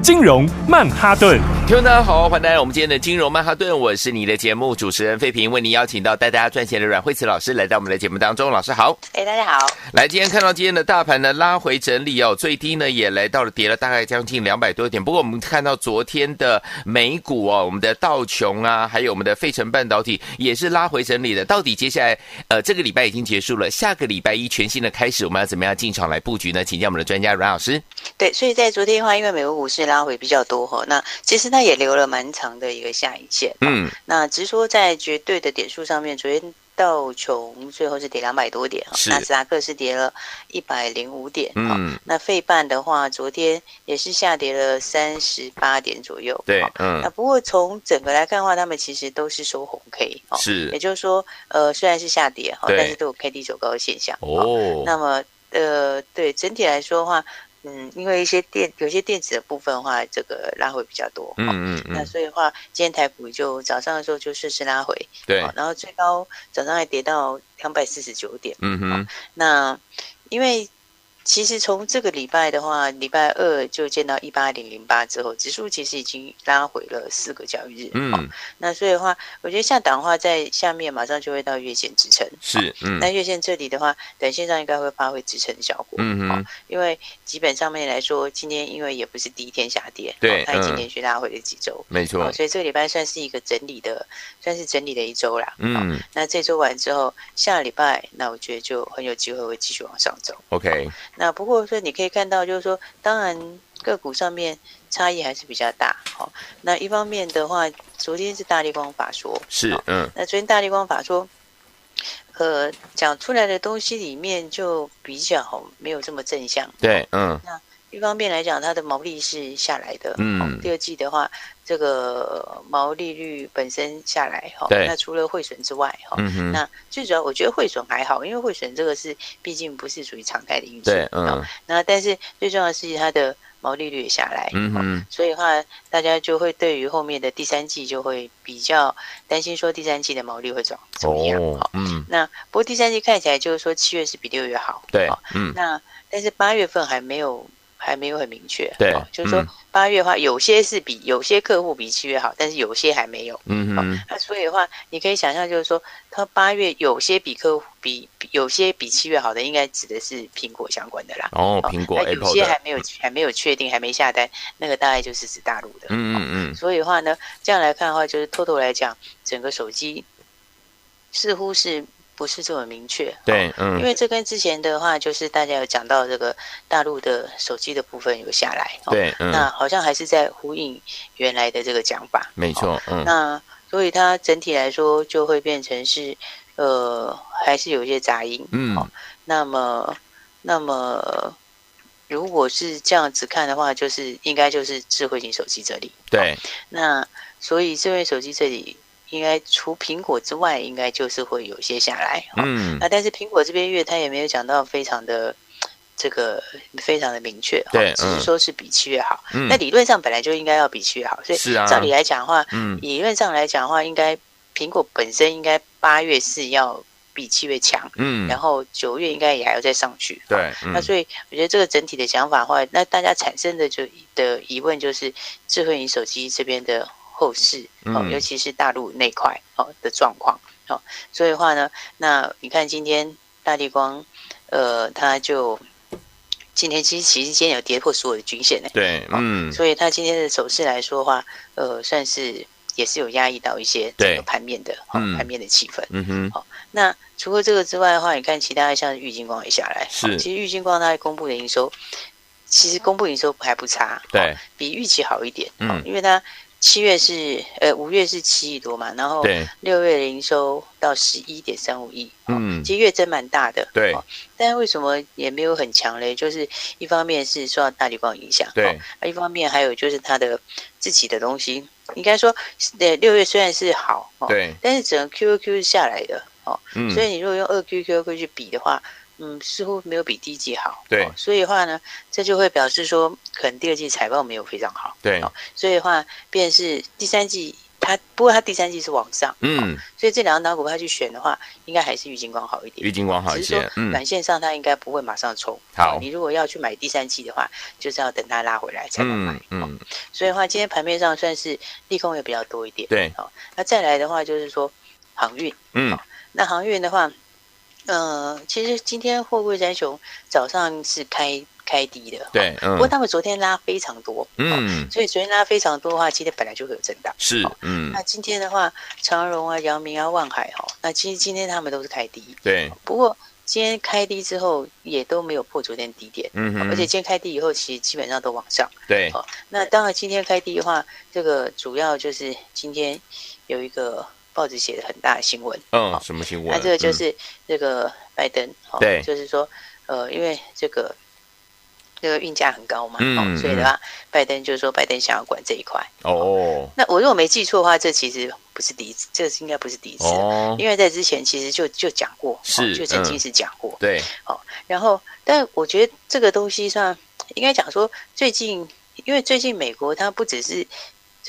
金融曼哈顿，听众大家好，欢迎来到我们今天的金融曼哈顿，我是你的节目主持人费平，为您邀请到带大家赚钱的阮慧慈老师来到我们的节目当中，老师好，哎，大家好，来，今天看到今天的大盘呢拉回整理哦，最低呢也来到了跌了大概将近两百多点，不过我们看到昨天的美股哦，我们的道琼啊，还有我们的费城半导体也是拉回整理的，到底接下来呃这个礼拜已经结束了，下个礼拜一全新的开始，我们要怎么样进场来布局呢？请教我们的专家阮老师。对，所以在昨天的话，因为美国股市拉回比较多哈，那其实它也留了蛮长的一个下影线。嗯，那只是说在绝对的点数上面，昨天道琼最后是跌两百多点，是纳斯达克是跌了一百零五点。嗯，那费半的话，昨天也是下跌了三十八点左右。对，嗯，那不过从整个来看的话，他们其实都是收红 K。是，也就是说，呃，虽然是下跌哈，但是都有 K D 走高的现象。哦，那么呃，对整体来说的话。嗯，因为一些电有些电子的部分的话，这个拉回比较多。嗯嗯嗯。那所以的话，今天台股就早上的时候就顺势拉回。对。然后最高早上还跌到两百四十九点。嗯哼。那因为。其实从这个礼拜的话，礼拜二就见到一八零零八之后，指数其实已经拉回了四个交易日。嗯、哦，那所以的话，我觉得下档的话，在下面马上就会到月线支撑。是，嗯、哦，那月线这里的话，短线上应该会发挥支撑的效果。嗯嗯、哦。因为基本上面来说，今天因为也不是第一天下跌，对，它已经连续拉回了几周。没错、哦。所以这个礼拜算是一个整理的，算是整理的一周啦。嗯、哦。那这周完之后，下礼拜，那我觉得就很有机会会继续往上走。OK。那不过说，你可以看到，就是说，当然个股上面差异还是比较大。好，那一方面的话，昨天是大力光法说，是嗯，那昨天大力光法说，呃，讲出来的东西里面就比较没有这么正向。对，嗯。那一方面来讲，它的毛利是下来的。嗯。第二季的话。这个毛利率本身下来哈，那除了汇损之外哈，那最主要我觉得汇损还好，因为汇损这个是毕竟不是属于常态的因素。对，嗯。那但是最重要的是它的毛利率也下来，嗯，所以的话大家就会对于后面的第三季就会比较担心，说第三季的毛利会怎怎么样？哈，嗯。那不过第三季看起来就是说七月是比六月好，对，嗯。那但是八月份还没有。还没有很明确，对，就是说八月的话，有些是比有些客户比七月好，但是有些还没有，嗯嗯，那所以的话，你可以想象，就是说，它八月有些比客户比有些比七月好的，应该指的是苹果相关的啦。哦，苹果，那有些还没有还没有确定，还没下单，那个大概就是指大陆的。嗯嗯嗯。所以的话呢，这样来看的话，就是 total 来讲，整个手机似乎是。不是这么明确，对，嗯，因为这跟之前的话，就是大家有讲到这个大陆的手机的部分有下来，对，嗯，那好像还是在呼应原来的这个讲法，没错，嗯，那所以它整体来说就会变成是，呃，还是有一些杂音，嗯，那么，那么如果是这样子看的话，就是应该就是智慧型手机这里，对，那所以智慧手机这里。应该除苹果之外，应该就是会有些下来。嗯，啊，但是苹果这边月它也没有讲到非常的这个非常的明确，对，只是说是比七月好。嗯，那理论上本来就应该要比七月好，所以照理来讲的话，嗯，理论上来讲的话，应该苹果本身应该八月是要比七月强，嗯，然后九月应该也还要再上去。对，那所以我觉得这个整体的想法的话，那大家产生的就的疑问就是智慧型手机这边的。后市哦，尤其是大陆那块哦的状况哦，所以的话呢，那你看今天大地光，呃，它就今天其实其实今天有跌破所有的均线呢，对，嗯，所以它今天的走势来说的话，呃，算是也是有压抑到一些这个盘面的盘面的气氛，嗯哼，好，那除了这个之外的话，你看其他像玉金光也下来，是，其实玉金光它公布的营收，其实公布营收还不差，对，比预期好一点，嗯，因为它。七月是呃五月是七亿多嘛，然后六月的营收到十一点三五亿，嗯，其实月增蛮大的，对。但是为什么也没有很强嘞？就是一方面是受到大立光影响，对，一方面还有就是它的自己的东西应该说，呃，六月虽然是好，哦，对，但是整个 QQQ 是下来的，哦，嗯，所以你如果用二 QQQ 去比的话，嗯，似乎没有比第一季好，对，哦，所以的话呢，这就会表示说，可能第二季财报没有非常好，对，哦，所以的话，便是第三季。它不过它第三季是往上，嗯，所以这两档股票去选的话，应该还是玉金光好一点。玉金光好一些，嗯，短线上它应该不会马上冲。好，你如果要去买第三季的话，就是要等它拉回来才能买。嗯，所以的话，今天盘面上算是利空也比较多一点。对，好，那再来的话就是说航运，嗯，那航运的话，呃，其实今天货柜三雄早上是开。开低的，对，嗯，不过他们昨天拉非常多，嗯，所以昨天拉非常多的话，今天本来就会有震荡，是，嗯，那今天的话，长荣啊、阳明啊、万海哈，那其实今天他们都是开低，对，不过今天开低之后也都没有破昨天低点，嗯，而且今天开低以后，其实基本上都往上，对，好那当然今天开低的话，这个主要就是今天有一个报纸写的很大的新闻，嗯，什么新闻？那这个就是这个拜登，对，就是说，呃，因为这个。这个运价很高嘛，嗯、哦，所以的话，拜登就是说，拜登想要管这一块。哦，那我如果没记错的话，这其实不是第一次，这是应该不是第一次，哦、因为在之前其实就就讲过，是、哦，就曾经是讲过，嗯、对，哦，然后，但我觉得这个东西上应该讲说，最近，因为最近美国它不只是。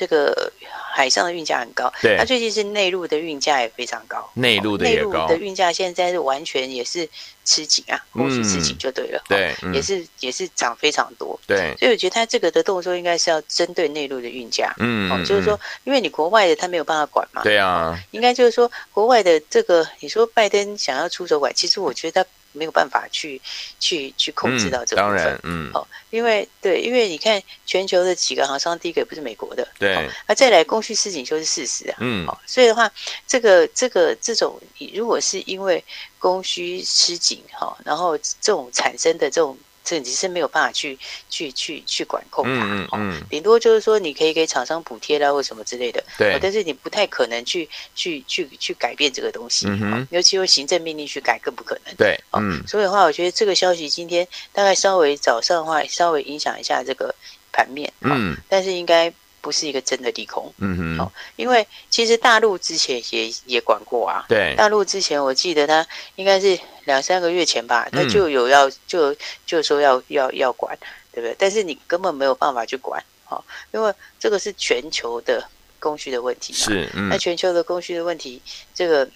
这个海上的运价很高，对，它最近是内陆的运价也非常高，内陆的也高，内陆的运价现在是完全也是吃紧啊，供需吃紧就对了，对，也是也是涨非常多，对，所以我觉得它这个的动作应该是要针对内陆的运价，嗯，就是说，因为你国外的他没有办法管嘛，对啊，应该就是说国外的这个，你说拜登想要出手管，其实我觉得他。没有办法去去去控制到这个部分，嗯、当然，嗯，哦，因为对，因为你看全球的几个航商，第一个也不是美国的，对，那、哦、再来供需吃紧就是事实啊，嗯，哦，所以的话，这个这个这种，如果是因为供需吃紧哈、哦，然后这种产生的这种。这你是没有办法去去去去管控它，嗯嗯，顶多就是说你可以给厂商补贴啦，或什么之类的，对，但是你不太可能去去去去改变这个东西，嗯，尤其用行政命令去改更不可能，对，嗯，所以的话，我觉得这个消息今天大概稍微早上的话，稍微影响一下这个盘面，嗯，但是应该。不是一个真的利空，嗯哼，哦，因为其实大陆之前也也管过啊，对，大陆之前我记得他应该是两三个月前吧，他就有要、嗯、就就说要要要管，对不对？但是你根本没有办法去管，哦，因为这个是全球的供需的问题嘛，是，嗯，那全球的供需的问题，这个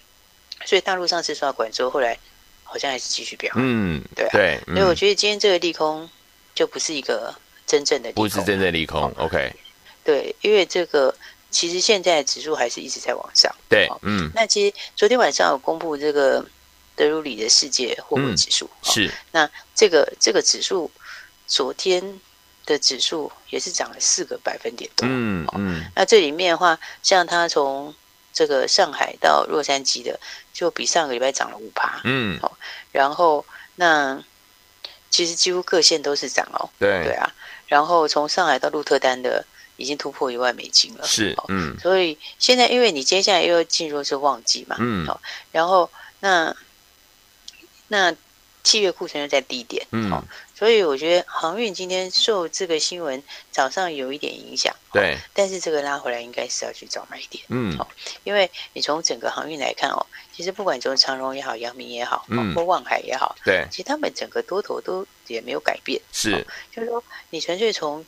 所以大陆上次说要管之后，后来好像还是继续飙，嗯，对、啊、对，嗯、所以我觉得今天这个利空就不是一个真正的利空，不是真正利空、哦、，OK。对，因为这个其实现在指数还是一直在往上。对，嗯。那其实昨天晚上有公布这个德鲁里的世界货币指数，嗯、是。那这个这个指数，昨天的指数也是涨了四个百分点多。嗯嗯。那这里面的话，像它从这个上海到洛杉矶的，就比上个礼拜涨了五趴。嗯。好，然后那其实几乎各线都是涨哦。对。对啊。然后从上海到鹿特丹的。已经突破一万美金了，是，嗯，所以现在因为你接下来又要进入是旺季嘛，嗯，好，然后那那七月库存又在低点，嗯，好，所以我觉得航运今天受这个新闻早上有一点影响，对，但是这个拉回来应该是要去找买点，嗯，好，因为你从整个航运来看哦，其实不管从长荣也好，阳明也好，嗯，或望海也好，对，其实他们整个多头都也没有改变，是，就是说你纯粹从。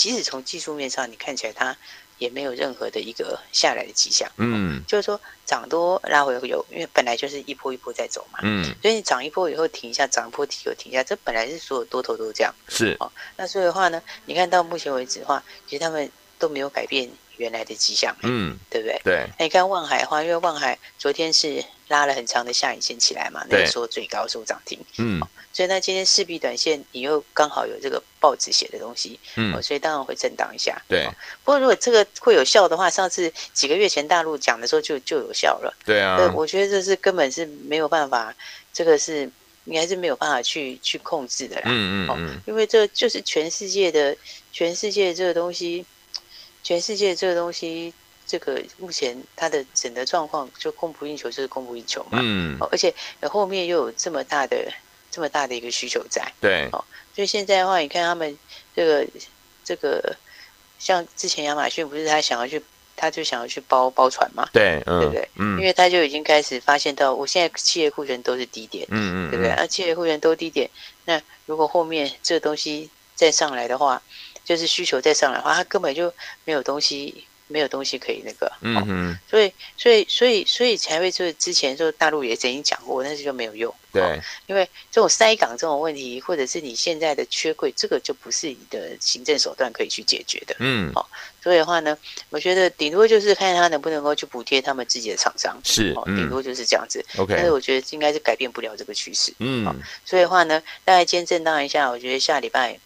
即使从技术面上，你看起来它也没有任何的一个下来的迹象。嗯，就是说涨多拉回有，因为本来就是一波一波在走嘛。嗯，所以你涨一波以后停一下，涨一波停又停一下，这本来是所有多头都这样。是哦，那所以的话呢，你看到目前为止的话，其实他们都没有改变原来的迹象。嗯，对不对？对。那你看望海的话，因为望海昨天是拉了很长的下影线起来嘛，那个时候最高收涨停。嗯。所以那今天势必短线，你又刚好有这个报纸写的东西，嗯，所以当然会震荡一下。对，不过如果这个会有效的话，上次几个月前大陆讲的时候就就有效了。对啊，我觉得这是根本是没有办法，这个是你还是没有办法去去控制的啦。嗯嗯嗯，因为这就是全世界的全世界这个东西，全世界这个东西，这个目前它的整个状况就供不应求，就是供不应求嘛。嗯，而且后面又有这么大的。这么大的一个需求在，对，哦，所以现在的话，你看他们这个这个像之前亚马逊不是他想要去，他就想要去包包船嘛？对，嗯、对不对？嗯，因为他就已经开始发现到，我现在企业库存都是低点，嗯嗯，对不对？那、啊、企业库存都低点，那如果后面这个东西再上来的话，就是需求再上来的话，他根本就没有东西。没有东西可以那个，嗯哼，所以所以所以所以才会就是之前就大陆也曾经讲过，但是就没有用，对，因为这种塞港这种问题，或者是你现在的缺柜，这个就不是你的行政手段可以去解决的，嗯，好，所以的话呢，我觉得顶多就是看他能不能够去补贴他们自己的厂商，是，顶多就是这样子，OK，但是我觉得应该是改变不了这个趋势，嗯，所以的话呢，大概今天震荡一下，我觉得下礼拜。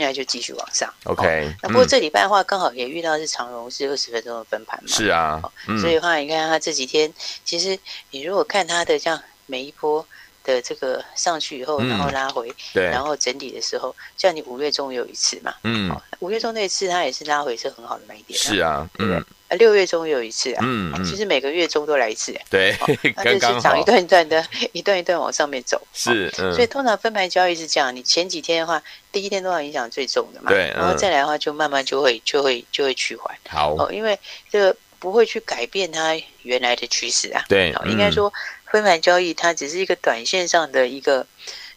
现在就继续往上，OK、哦。那不过这礼拜的话，刚好也遇到是长荣是二十分钟的分盘嘛，是啊。嗯、所以的话，你看它这几天，其实你如果看它的这样每一波的这个上去以后，然后拉回，对，然后整理的时候，像你五月中有一次嘛，嗯，五月中那一次它也是拉回是很好的买点，是啊，嗯？啊，六月中有一次啊，嗯，其实每个月中都来一次，对，那就是涨一段一段的，一段一段往上面走，是，所以通常分盘交易是这样，你前几天的话，第一天都要影响最重的嘛，对，然后再来的话，就慢慢就会就会就会趋缓，好，哦，因为这个不会去改变它原来的趋势啊，对，应该说分盘交易它只是一个短线上的一个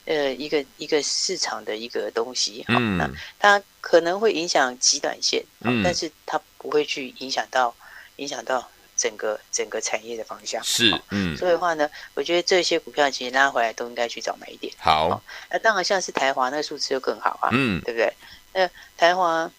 呃一个一个市场的一个东西，嗯，那它可能会影响极短线，嗯，但是它。不会去影响到影响到整个整个产业的方向，是，嗯，所以的话呢，我觉得这些股票其实拉回来都应该去找买点。好，那当然像是台华那个数字就更好啊，嗯，对不对？那台华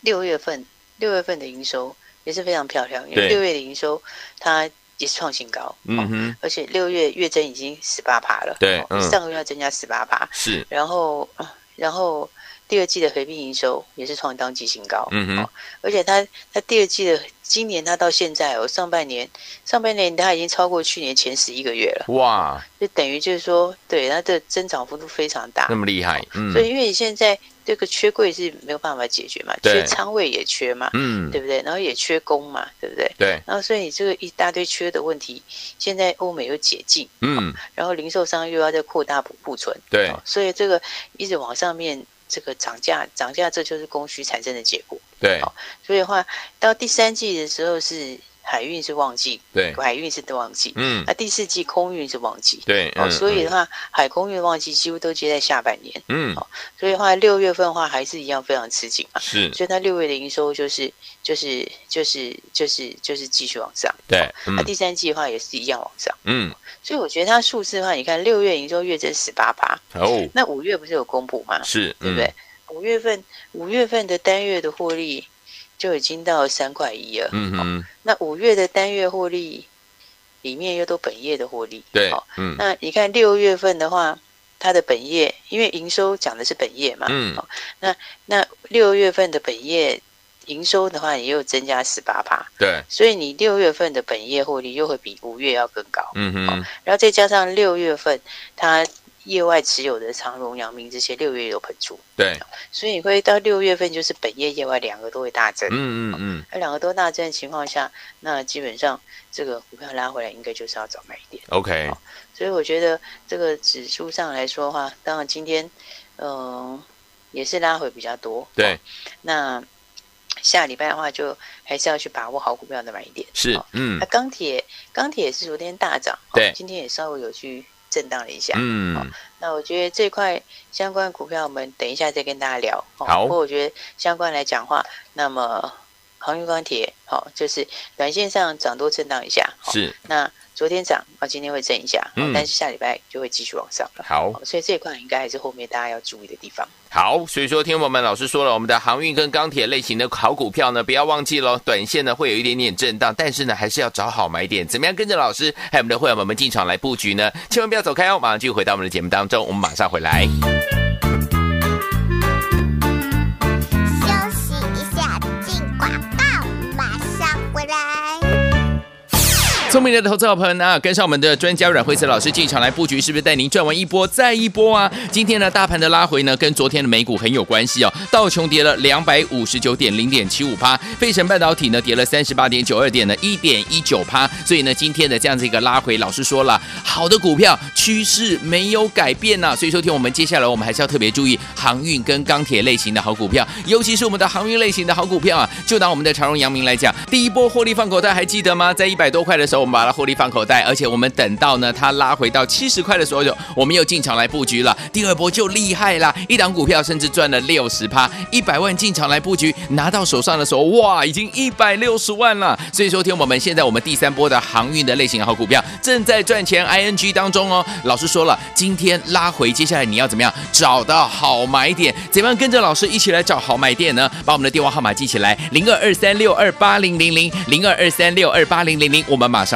六月份六月份的营收也是非常漂亮，因为六月的营收它也是创新高，嗯哼，而且六月月增已经十八趴了，对，上个月要增加十八趴，是，然后然后。第二季的合并营收也是创当季新高，嗯哼，而且它它第二季的今年它到现在哦，上半年上半年它已经超过去年前十一个月了，哇，就等于就是说，对它的增长幅度非常大，那么厉害，嗯，所以因为你现在这个缺柜是没有办法解决嘛，缺仓位也缺嘛，嗯，对不对？然后也缺工嘛，对不对？对，然后所以你这个一大堆缺的问题，现在欧美又解禁，嗯，然后零售商又要再扩大补库存，对，所以这个一直往上面。这个涨价，涨价，这就是供需产生的结果。对，所以的话，到第三季的时候是海运是旺季，对，海运是旺季。嗯，那第四季空运是旺季。对，哦，所以的话，海空运旺季几乎都接在下半年。嗯，所以的话，六月份的话还是一样非常吃紧嘛。是，所以它六月的营收就是就是就是就是就是继续往上。对，那第三季的话也是一样往上。嗯。所以我觉得它数字的话，你看六月营收月增十八趴，哦，那五月不是有公布吗？是，对不对？五月份五月份的单月的获利就已经到三块一了，嗯哼，那五月的单月获利里面又都本业的获利，对，嗯，那你看六月份的话，它的本业因为营收讲的是本业嘛，嗯，那那六月份的本业。营收的话也有增加十八趴，对，所以你六月份的本业获利又会比五月要更高，嗯哼，然后再加上六月份它业外持有的长荣、阳明这些六月有喷出，对，所以你会到六月份就是本业业外两个都会大增，嗯嗯嗯，那两个都大增的情况下，那基本上这个股票拉回来应该就是要找买点，OK，所以我觉得这个指数上来说的话，当然今天嗯、呃、也是拉回比较多，对，那。下礼拜的话，就还是要去把握好股票的买点。是，嗯，那钢铁，钢铁是昨天大涨，对，今天也稍微有去震荡了一下。嗯，那我觉得这块相关股票，我们等一下再跟大家聊。好，不过我觉得相关来讲话，那么航运钢铁，好，就是短线上涨多震荡一下。是，那。昨天涨，啊，今天会震一下，嗯，但是下礼拜就会继续往上了。好，所以这一块应该还是后面大家要注意的地方。好，所以说，听众朋友们，老师说了，我们的航运跟钢铁类型的好股票呢，不要忘记喽，短线呢会有一点点震荡，但是呢，还是要找好买点。怎么样跟着老师还有我们的会员们进场来布局呢？千万不要走开哦，马上就回到我们的节目当中，我们马上回来。聪明的投资好朋友呢，跟上我们的专家阮慧慈老师进场来布局，是不是带您赚完一波再一波啊？今天呢，大盘的拉回呢，跟昨天的美股很有关系哦。道琼跌了两百五十九点零点七五趴，费城半导体呢跌了三十八点九二点的一点一九趴。所以呢，今天的这样子一个拉回，老师说了，好的股票趋势没有改变呐、所以说听我们接下来我们还是要特别注意航运跟钢铁类型的好股票，尤其是我们的航运类型的好股票啊。就拿我们的长荣、阳明来讲，第一波获利放口袋，还记得吗？在一百多块的时候。我们把它获利放口袋，而且我们等到呢，它拉回到七十块的时候，就我们又进场来布局了。第二波就厉害了，一档股票甚至赚了六十趴，一百万进场来布局，拿到手上的时候，哇，已经一百六十万了。所以说，听我们现在我们第三波的航运的类型好股票正在赚钱，ING 当中哦。老师说了，今天拉回，接下来你要怎么样找到好买点？怎么样跟着老师一起来找好买点呢？把我们的电话号码记起来，零二二三六二八零零零零二二三六二八零零零，我们马上。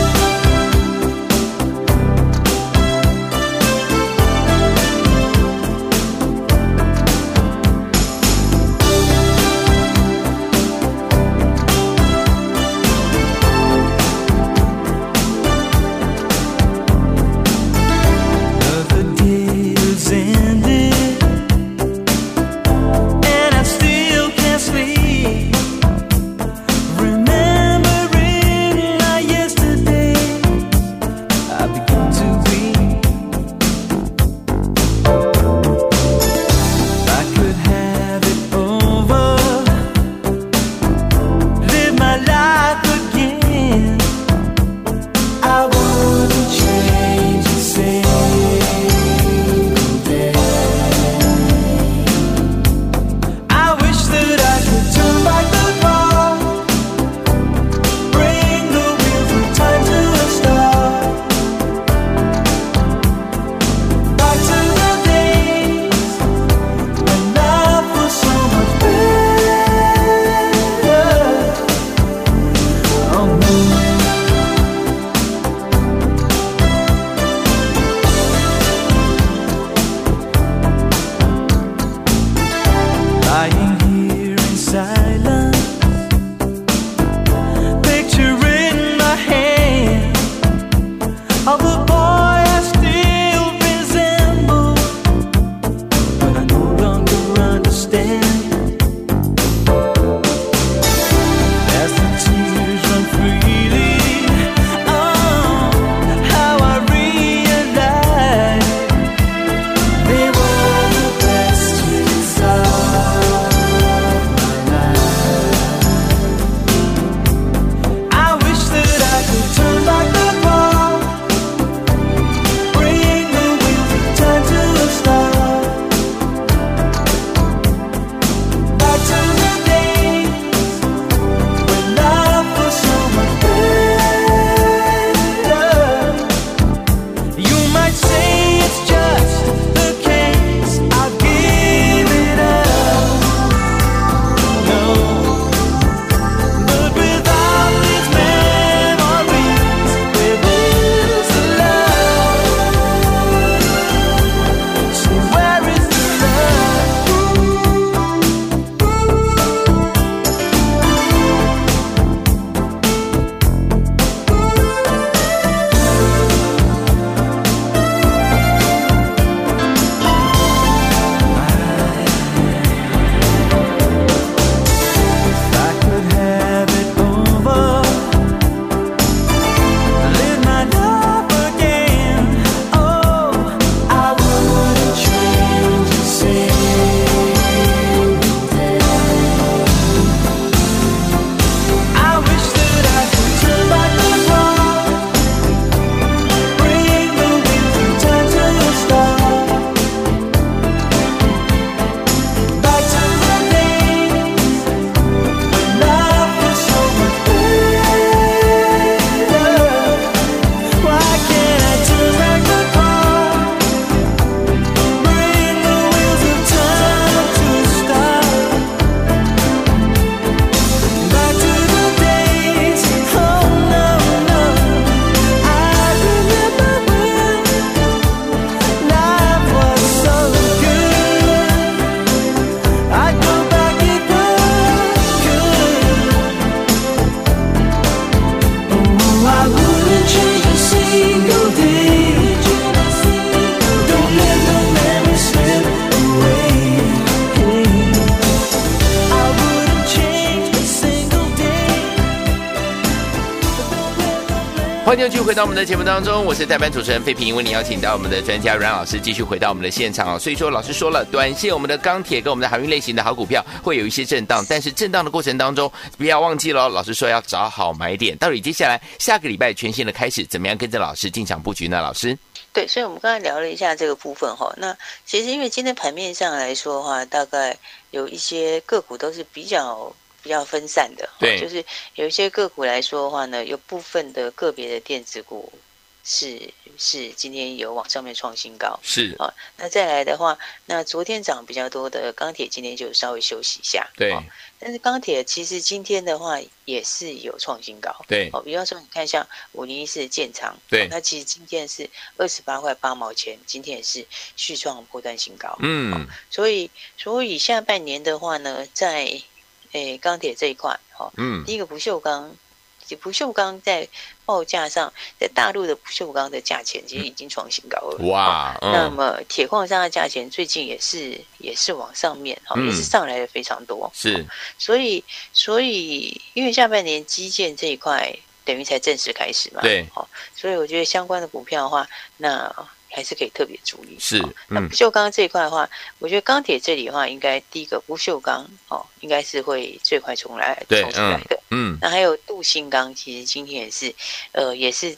欢迎继续回到我们的节目当中，我是代班主持人费平，为你邀请到我们的专家阮老师继续回到我们的现场哦。所以说，老师说了，短线我们的钢铁跟我们的航运类型的好股票会有一些震荡，但是震荡的过程当中，不要忘记了，老师说要找好买点。到底接下来下个礼拜全新的开始，怎么样跟着老师进场布局呢？老师，对，所以我们刚才聊了一下这个部分哈。那其实因为今天盘面上来说的话，大概有一些个股都是比较。比较分散的，对，就是有一些个股来说的话呢，有部分的个别的电子股是是今天有往上面创新高，是啊。那再来的话，那昨天涨比较多的钢铁，今天就稍微休息一下，对。但是钢铁其实今天的话也是有创新高，对。哦，比方说你看像五零一四建仓，对，那其实今天是二十八块八毛钱，今天也是续创波段新高，嗯。所以所以下半年的话呢，在诶，钢铁这一块，哈，嗯，第一个不锈钢，不锈钢在报价上，在大陆的不锈钢的价钱其实已经创新高了，哇，嗯、那么铁矿砂的价钱最近也是也是往上面，哈、嗯，也是上来的非常多，是，所以所以因为下半年基建这一块等于才正式开始嘛，对，好，所以我觉得相关的股票的话，那。还是可以特别注意。是，嗯、那不锈钢这一块的话，我觉得钢铁这里的话，应该第一个不锈钢哦，应该是会最快冲来冲出来的。嗯，那还有镀锌钢，其实今天也是，呃，也是，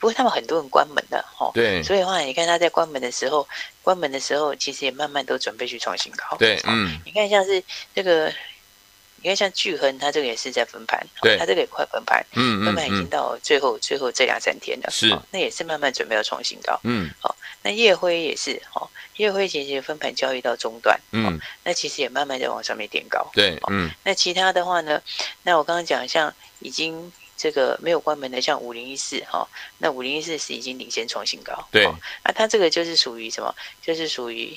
不过他们很多人关门的哈。哦、对，所以的话，你看他在关门的时候，关门的时候，其实也慢慢都准备去创新高。对，嗯，你看像是这个。因为像巨亨，它这个也是在分盘，对，它这个也快分盘，嗯，分盘已经到最后最后这两三天了，是，那也是慢慢准备要创新高，嗯，好，那夜辉也是，哈，烨辉其实分盘交易到中段，嗯，那其实也慢慢在往上面垫高，对，嗯，那其他的话呢，那我刚刚讲像已经这个没有关门的，像五零一四，哈，那五零一四是已经领先创新高，对，那它这个就是属于什么？就是属于。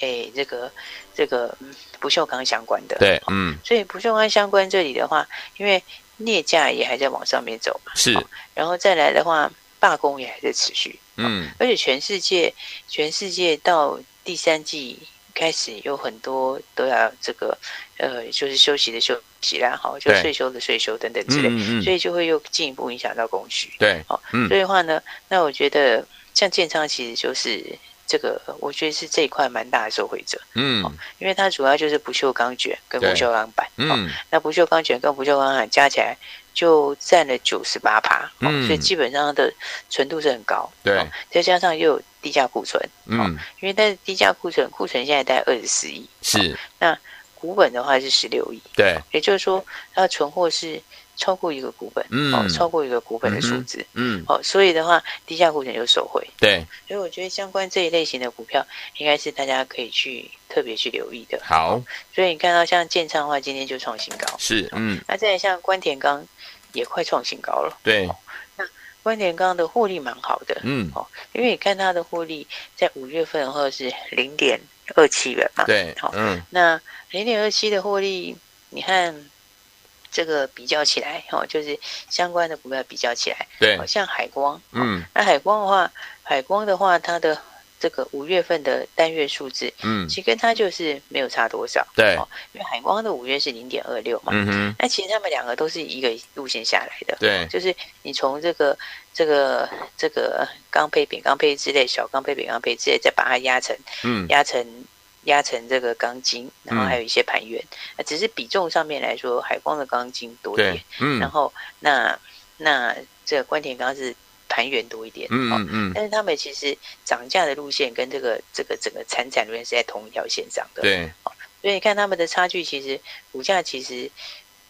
哎，这个这个不锈钢相关的，对，嗯，所以不锈钢相关这里的话，因为镍价也还在往上面走嘛，是，然后再来的话，罢工也还在持续，嗯，而且全世界全世界到第三季开始有很多都要这个呃，就是休息的休息啦，好，就税收的税收等等之类，嗯嗯，所以就会又进一步影响到供需，对，好，所以的话呢，那我觉得像建昌其实就是。这个我觉得是这一块蛮大的受惠者，嗯，因为它主要就是不锈钢卷跟不锈钢板，嗯，那不锈钢卷跟不锈钢板加起来就占了九十八趴，嗯，所以基本上它的纯度是很高，对，再加上又有低价库存，嗯，因为但是低价库存库存现在大概二十四亿，是，那股本的话是十六亿，对，也就是说它的存货是。超过一个股本，嗯，哦，超过一个股本的数字，嗯，哦，所以的话，低价股权就收回，对，所以我觉得相关这一类型的股票，应该是大家可以去特别去留意的。好，所以你看到像建昌的话，今天就创新高，是，嗯，那再来像关田钢也快创新高了，对，那关田钢的获利蛮好的，嗯，哦，因为你看它的获利在五月份或者是零点二七元嘛，对，好，嗯，那零点二七的获利，你看。这个比较起来，哦，就是相关的股票比较起来，对，好像海光，嗯，那海光的话，海光的话，它的这个五月份的单月数字，嗯，其实跟它就是没有差多少，对，因为海光的五月是零点二六嘛，嗯哼，那其实他们两个都是一个路线下来的，对，就是你从这个这个这个钢坯、扁钢坯之类小钢坯、扁钢坯之类，再把它压成，嗯，压成。压成这个钢筋，然后还有一些盘圆，嗯、只是比重上面来说，海光的钢筋多一点，嗯，然后那那这个关田钢是盘圆多一点，嗯嗯，嗯，但是他们其实涨价的路线跟这个这个整个产产路线是在同一条线上的，对，所以你看他们的差距，其实股价其实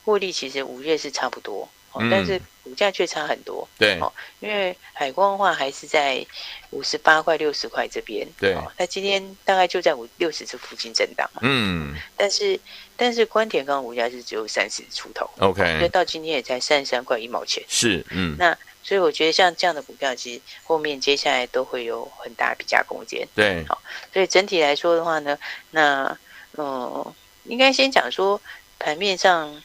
获利其实五月是差不多。但是股价却差很多，对，哦因为海光的话还是在五十八块、六十块这边，对，那今天大概就在五六十这附近震荡嘛，嗯，但是但是关田钢股价是只有三十出头，OK，所以到今天也才三十三块一毛钱，是，嗯，那所以我觉得像这样的股票，其实后面接下来都会有很大比价空间，对，好，所以整体来说的话呢，那嗯，应该先讲说盘面上。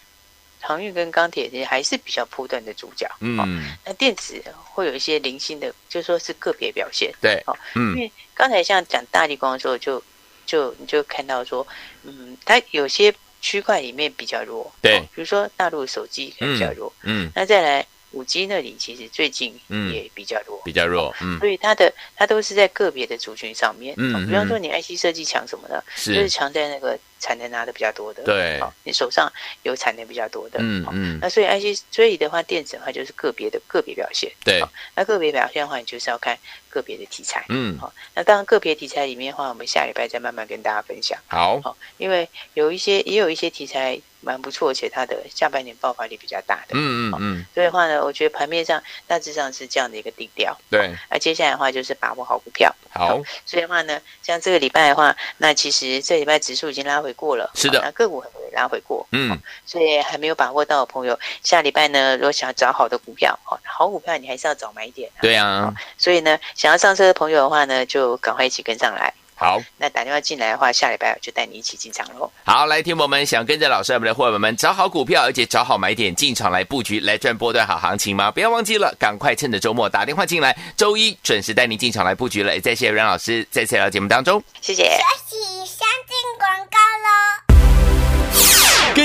航运跟钢铁其实还是比较波段的主角，嗯、哦，那电子会有一些零星的，就说是个别表现，对，哦，嗯，因为刚才像讲大立光的时候就，就就你就看到说，嗯，它有些区块里面比较弱，对，哦、比如说大陆手机比较弱，嗯，嗯，那再来五 G 那里其实最近也比较弱，比较弱，嗯，所以它的它都是在个别的族群上面，嗯，比方说你 IC 设计强什么的，是。就是强在那个产能拿的比较多的，对，你手上有产能比较多的，嗯嗯，那所以 IC 所以的话，电子的话就是个别的个别表现，对，那个别表现的话，你就是要看个别的题材，嗯，好，那当然个别题材里面的话，我们下礼拜再慢慢跟大家分享，好，好，因为有一些也有一些题材。蛮不错，而且它的下半年爆发力比较大的，嗯嗯嗯，所以的话呢，我觉得盘面上大致上是这样的一个定调。对，那接下来的话就是把握好股票。好，所以的话呢，像这个礼拜的话，那其实这礼拜指数已经拉回过了，是的，那个股也拉回过，嗯，所以还没有把握到的朋友，下礼拜呢，如果想要找好的股票，好股票你还是要早买一点。对啊，所以呢，想要上车的朋友的话呢，就赶快一起跟上来。好，那打电话进来的话，下礼拜我就带你一起进场喽。好，来听我们想跟着老师，我们的伙伴们找好股票，而且找好买点进场来布局，来赚波段好行情吗？不要忘记了，赶快趁着周末打电话进来，周一准时带您进场来布局了。也再谢谢阮老师在这条节目当中，谢谢。学习相进广告喽。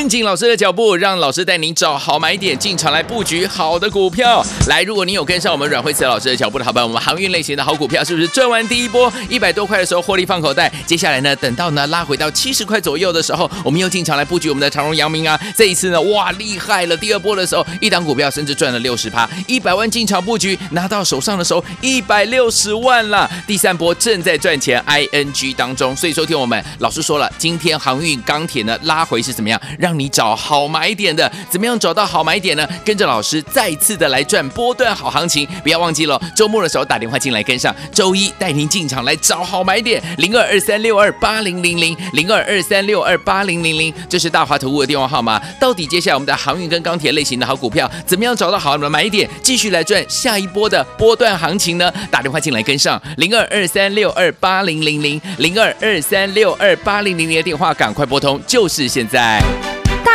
跟紧老师的脚步，让老师带您找好买点进场来布局好的股票。来，如果你有跟上我们阮慧慈老师的脚步的好朋友，我们航运类型的好股票是不是赚完第一波一百多块的时候获利放口袋？接下来呢，等到呢拉回到七十块左右的时候，我们又进场来布局我们的长荣、阳明啊。这一次呢，哇，厉害了！第二波的时候，一档股票甚至赚了六十趴，一百万进场布局，拿到手上的时候一百六十万了。第三波正在赚钱，ING 当中。所以说，听我们老师说了，今天航运、钢铁呢拉回是怎么样？让你找好买点的，怎么样找到好买点呢？跟着老师再次的来赚波段好行情，不要忘记了，周末的时候打电话进来跟上，周一带您进场来找好买点，零二二三六二八零零零零二二三六二八零零零，这是大华投顾的电话号码。到底接下来我们的航运跟钢铁类型的好股票，怎么样找到好的买点，继续来赚下一波的波段行情呢？打电话进来跟上，零二二三六二八零零零零二二三六二八零零零的电话，赶快拨通，就是现在。